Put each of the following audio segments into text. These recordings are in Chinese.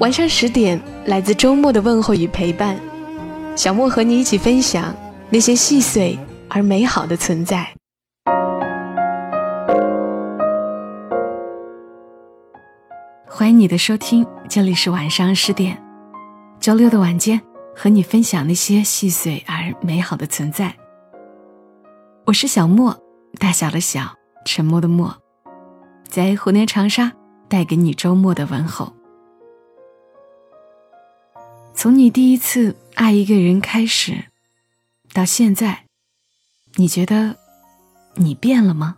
晚上十点，来自周末的问候与陪伴，小莫和你一起分享那些细碎而美好的存在。欢迎你的收听，这里是晚上十点，周六的晚间，和你分享那些细碎而美好的存在。我是小莫，大小的小，沉默的默，在湖南长沙带给你周末的问候。从你第一次爱一个人开始，到现在，你觉得你变了吗？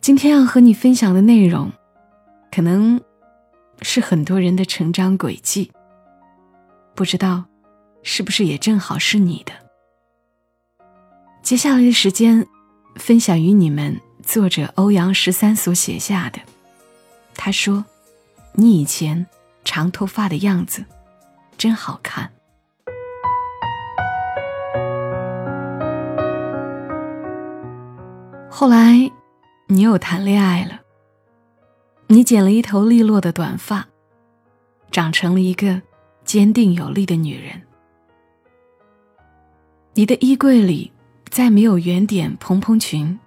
今天要和你分享的内容，可能是很多人的成长轨迹。不知道是不是也正好是你的？接下来的时间，分享与你们作者欧阳十三所写下的。他说：“你以前。”长头发的样子，真好看。后来，你又谈恋爱了。你剪了一头利落的短发，长成了一个坚定有力的女人。你的衣柜里再没有圆点蓬蓬裙，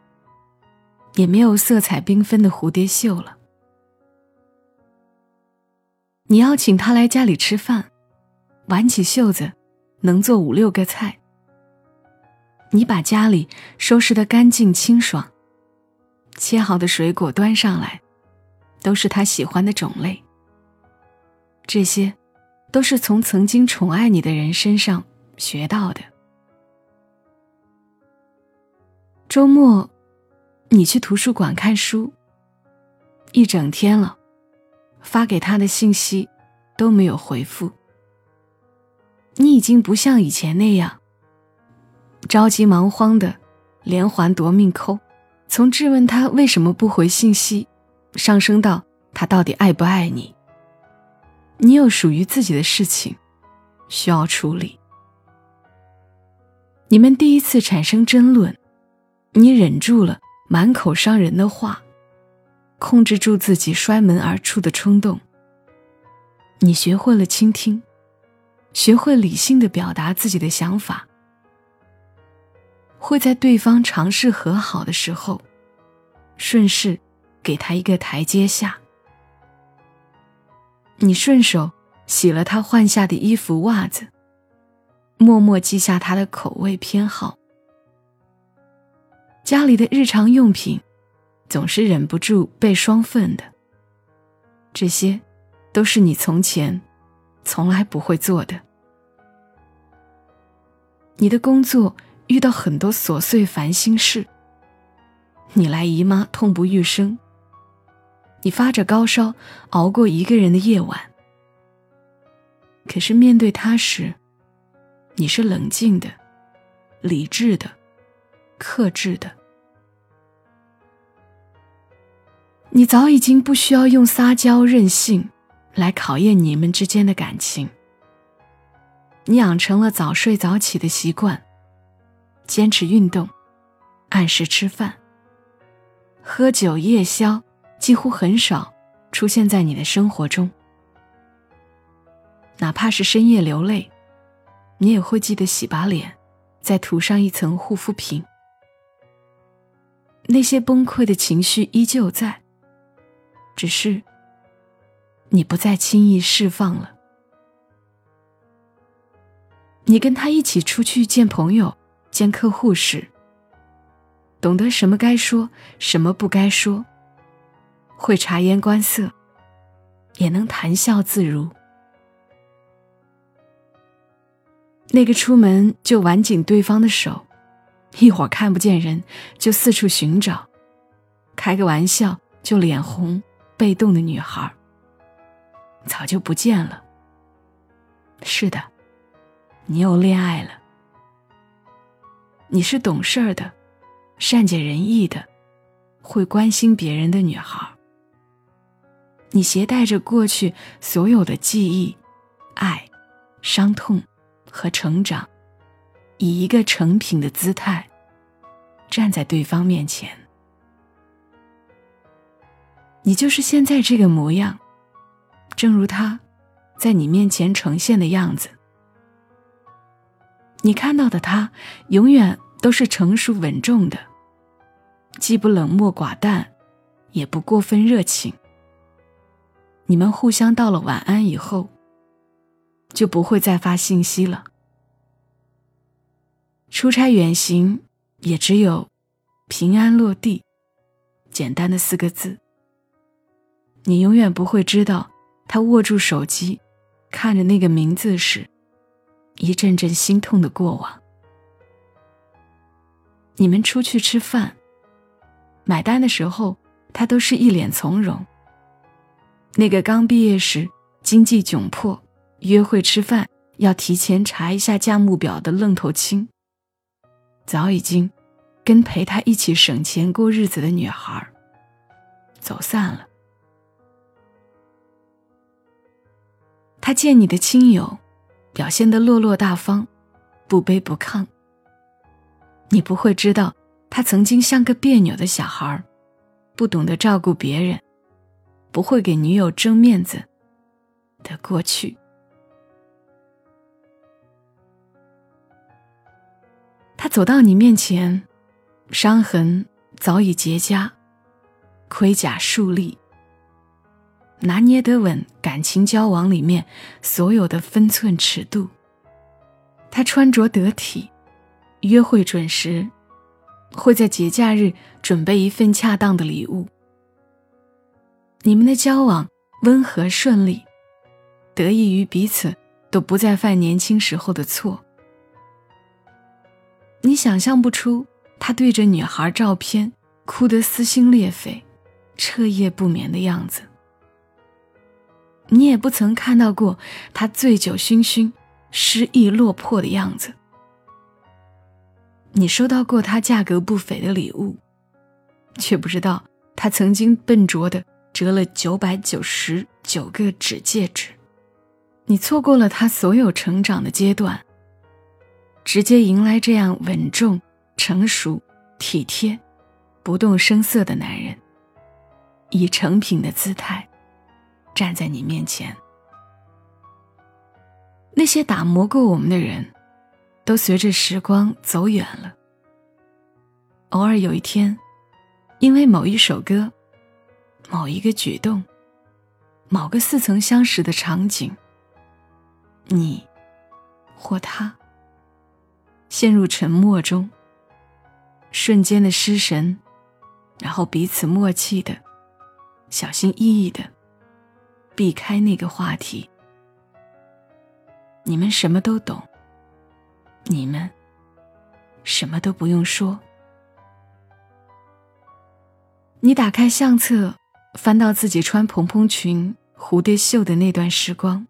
也没有色彩缤纷的蝴蝶袖了。你邀请他来家里吃饭，挽起袖子，能做五六个菜。你把家里收拾得干净清爽，切好的水果端上来，都是他喜欢的种类。这些，都是从曾经宠爱你的人身上学到的。周末，你去图书馆看书，一整天了。发给他的信息都没有回复，你已经不像以前那样着急忙慌的连环夺命扣，从质问他为什么不回信息，上升到他到底爱不爱你。你有属于自己的事情需要处理。你们第一次产生争论，你忍住了满口伤人的话。控制住自己摔门而出的冲动。你学会了倾听，学会理性的表达自己的想法，会在对方尝试和好的时候，顺势给他一个台阶下。你顺手洗了他换下的衣服袜子，默默记下他的口味偏好。家里的日常用品。总是忍不住被双份的，这些，都是你从前从来不会做的。你的工作遇到很多琐碎烦心事，你来姨妈痛不欲生，你发着高烧熬过一个人的夜晚。可是面对他时，你是冷静的、理智的、克制的。你早已经不需要用撒娇任性来考验你们之间的感情。你养成了早睡早起的习惯，坚持运动，按时吃饭，喝酒夜宵几乎很少出现在你的生活中。哪怕是深夜流泪，你也会记得洗把脸，再涂上一层护肤品。那些崩溃的情绪依旧在。只是，你不再轻易释放了。你跟他一起出去见朋友、见客户时，懂得什么该说，什么不该说，会察言观色，也能谈笑自如。那个出门就挽紧对方的手，一会儿看不见人就四处寻找，开个玩笑就脸红。被动的女孩，早就不见了。是的，你又恋爱了。你是懂事儿的，善解人意的，会关心别人的女孩。你携带着过去所有的记忆、爱、伤痛和成长，以一个成品的姿态站在对方面前。你就是现在这个模样，正如他在你面前呈现的样子。你看到的他，永远都是成熟稳重的，既不冷漠寡淡，也不过分热情。你们互相道了晚安以后，就不会再发信息了。出差远行，也只有“平安落地”简单的四个字。你永远不会知道，他握住手机，看着那个名字时，一阵阵心痛的过往。你们出去吃饭，买单的时候，他都是一脸从容。那个刚毕业时经济窘迫，约会吃饭要提前查一下价目表的愣头青，早已经跟陪他一起省钱过日子的女孩走散了。他见你的亲友表现得落落大方，不卑不亢。你不会知道，他曾经像个别扭的小孩，不懂得照顾别人。不会给女友争面子的过去。他走到你面前，伤痕早已结痂，盔甲竖立，拿捏得稳感情交往里面所有的分寸尺度。他穿着得体，约会准时，会在节假日准备一份恰当的礼物。你们的交往温和顺利，得益于彼此都不再犯年轻时候的错。你想象不出他对着女孩照片哭得撕心裂肺、彻夜不眠的样子。你也不曾看到过他醉酒醺醺、失意落魄的样子。你收到过他价格不菲的礼物，却不知道他曾经笨拙的。折了九百九十九个纸戒指，你错过了他所有成长的阶段，直接迎来这样稳重、成熟、体贴、不动声色的男人，以成品的姿态站在你面前。那些打磨过我们的人，都随着时光走远了。偶尔有一天，因为某一首歌。某一个举动，某个似曾相识的场景，你或他陷入沉默中，瞬间的失神，然后彼此默契的、小心翼翼的避开那个话题。你们什么都懂，你们什么都不用说。你打开相册。翻到自己穿蓬蓬裙、蝴蝶袖的那段时光，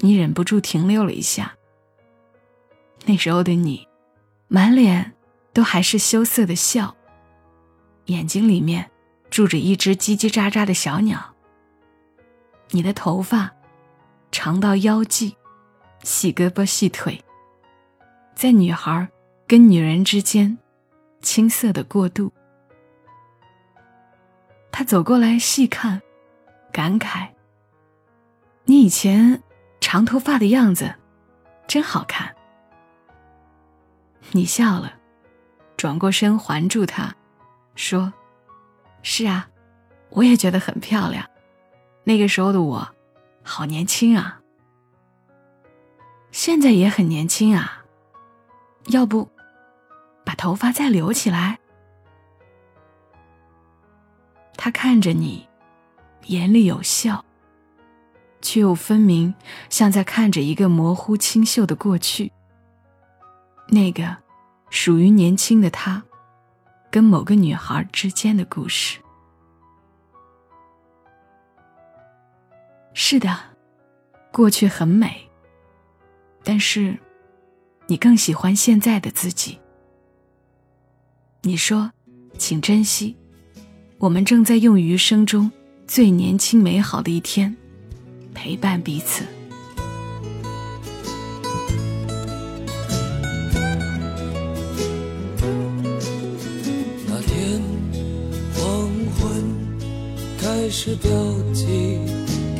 你忍不住停留了一下。那时候的你，满脸都还是羞涩的笑，眼睛里面住着一只叽叽喳喳的小鸟。你的头发长到腰际，细胳膊细腿，在女孩跟女人之间青涩的过渡。他走过来细看，感慨：“你以前长头发的样子，真好看。”你笑了，转过身环住他，说：“是啊，我也觉得很漂亮。那个时候的我，好年轻啊。现在也很年轻啊。要不，把头发再留起来？”他看着你，眼里有笑，却又分明像在看着一个模糊清秀的过去。那个属于年轻的他，跟某个女孩之间的故事。是的，过去很美，但是你更喜欢现在的自己。你说，请珍惜，我们正在用余生中最年轻美好的一天，陪伴彼此。那天黄昏开始标记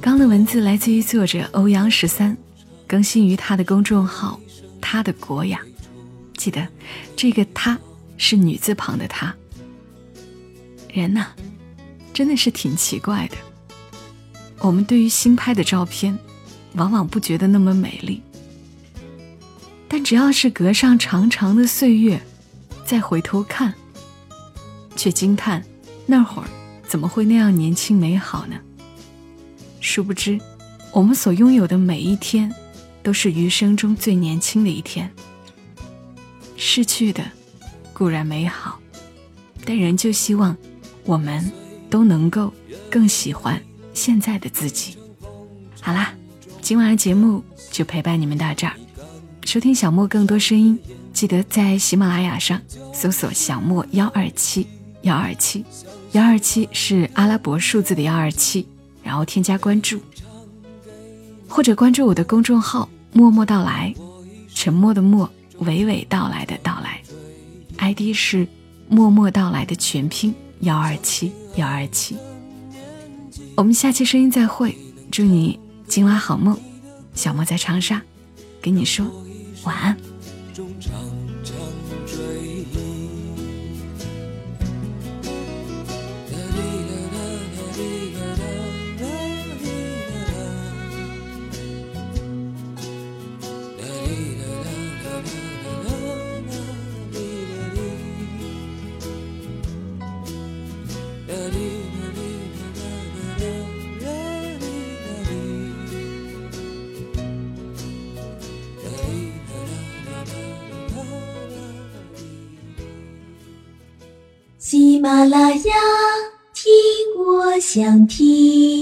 刚的文字来自于作者欧阳十三，更新于他的公众号“他的国雅”。记得，这个“他”是女字旁的“他”。人呐，真的是挺奇怪的。我们对于新拍的照片，往往不觉得那么美丽，但只要是隔上长长的岁月，再回头看，却惊叹。那会儿怎么会那样年轻美好呢？殊不知，我们所拥有的每一天，都是余生中最年轻的一天。逝去的固然美好，但仍旧希望我们都能够更喜欢现在的自己。好啦，今晚的节目就陪伴你们到这儿。收听小莫更多声音，记得在喜马拉雅上搜索“小莫幺二七幺二七”。幺二七是阿拉伯数字的幺二七，然后添加关注，或者关注我的公众号“默默到来”，沉默的默，娓娓道来的到来，ID 是“默默到来”的全拼幺二七幺二七。我们下期声音再会，祝你今晚好梦。小莫在长沙，跟你说晚安。马拉雅，听我想听。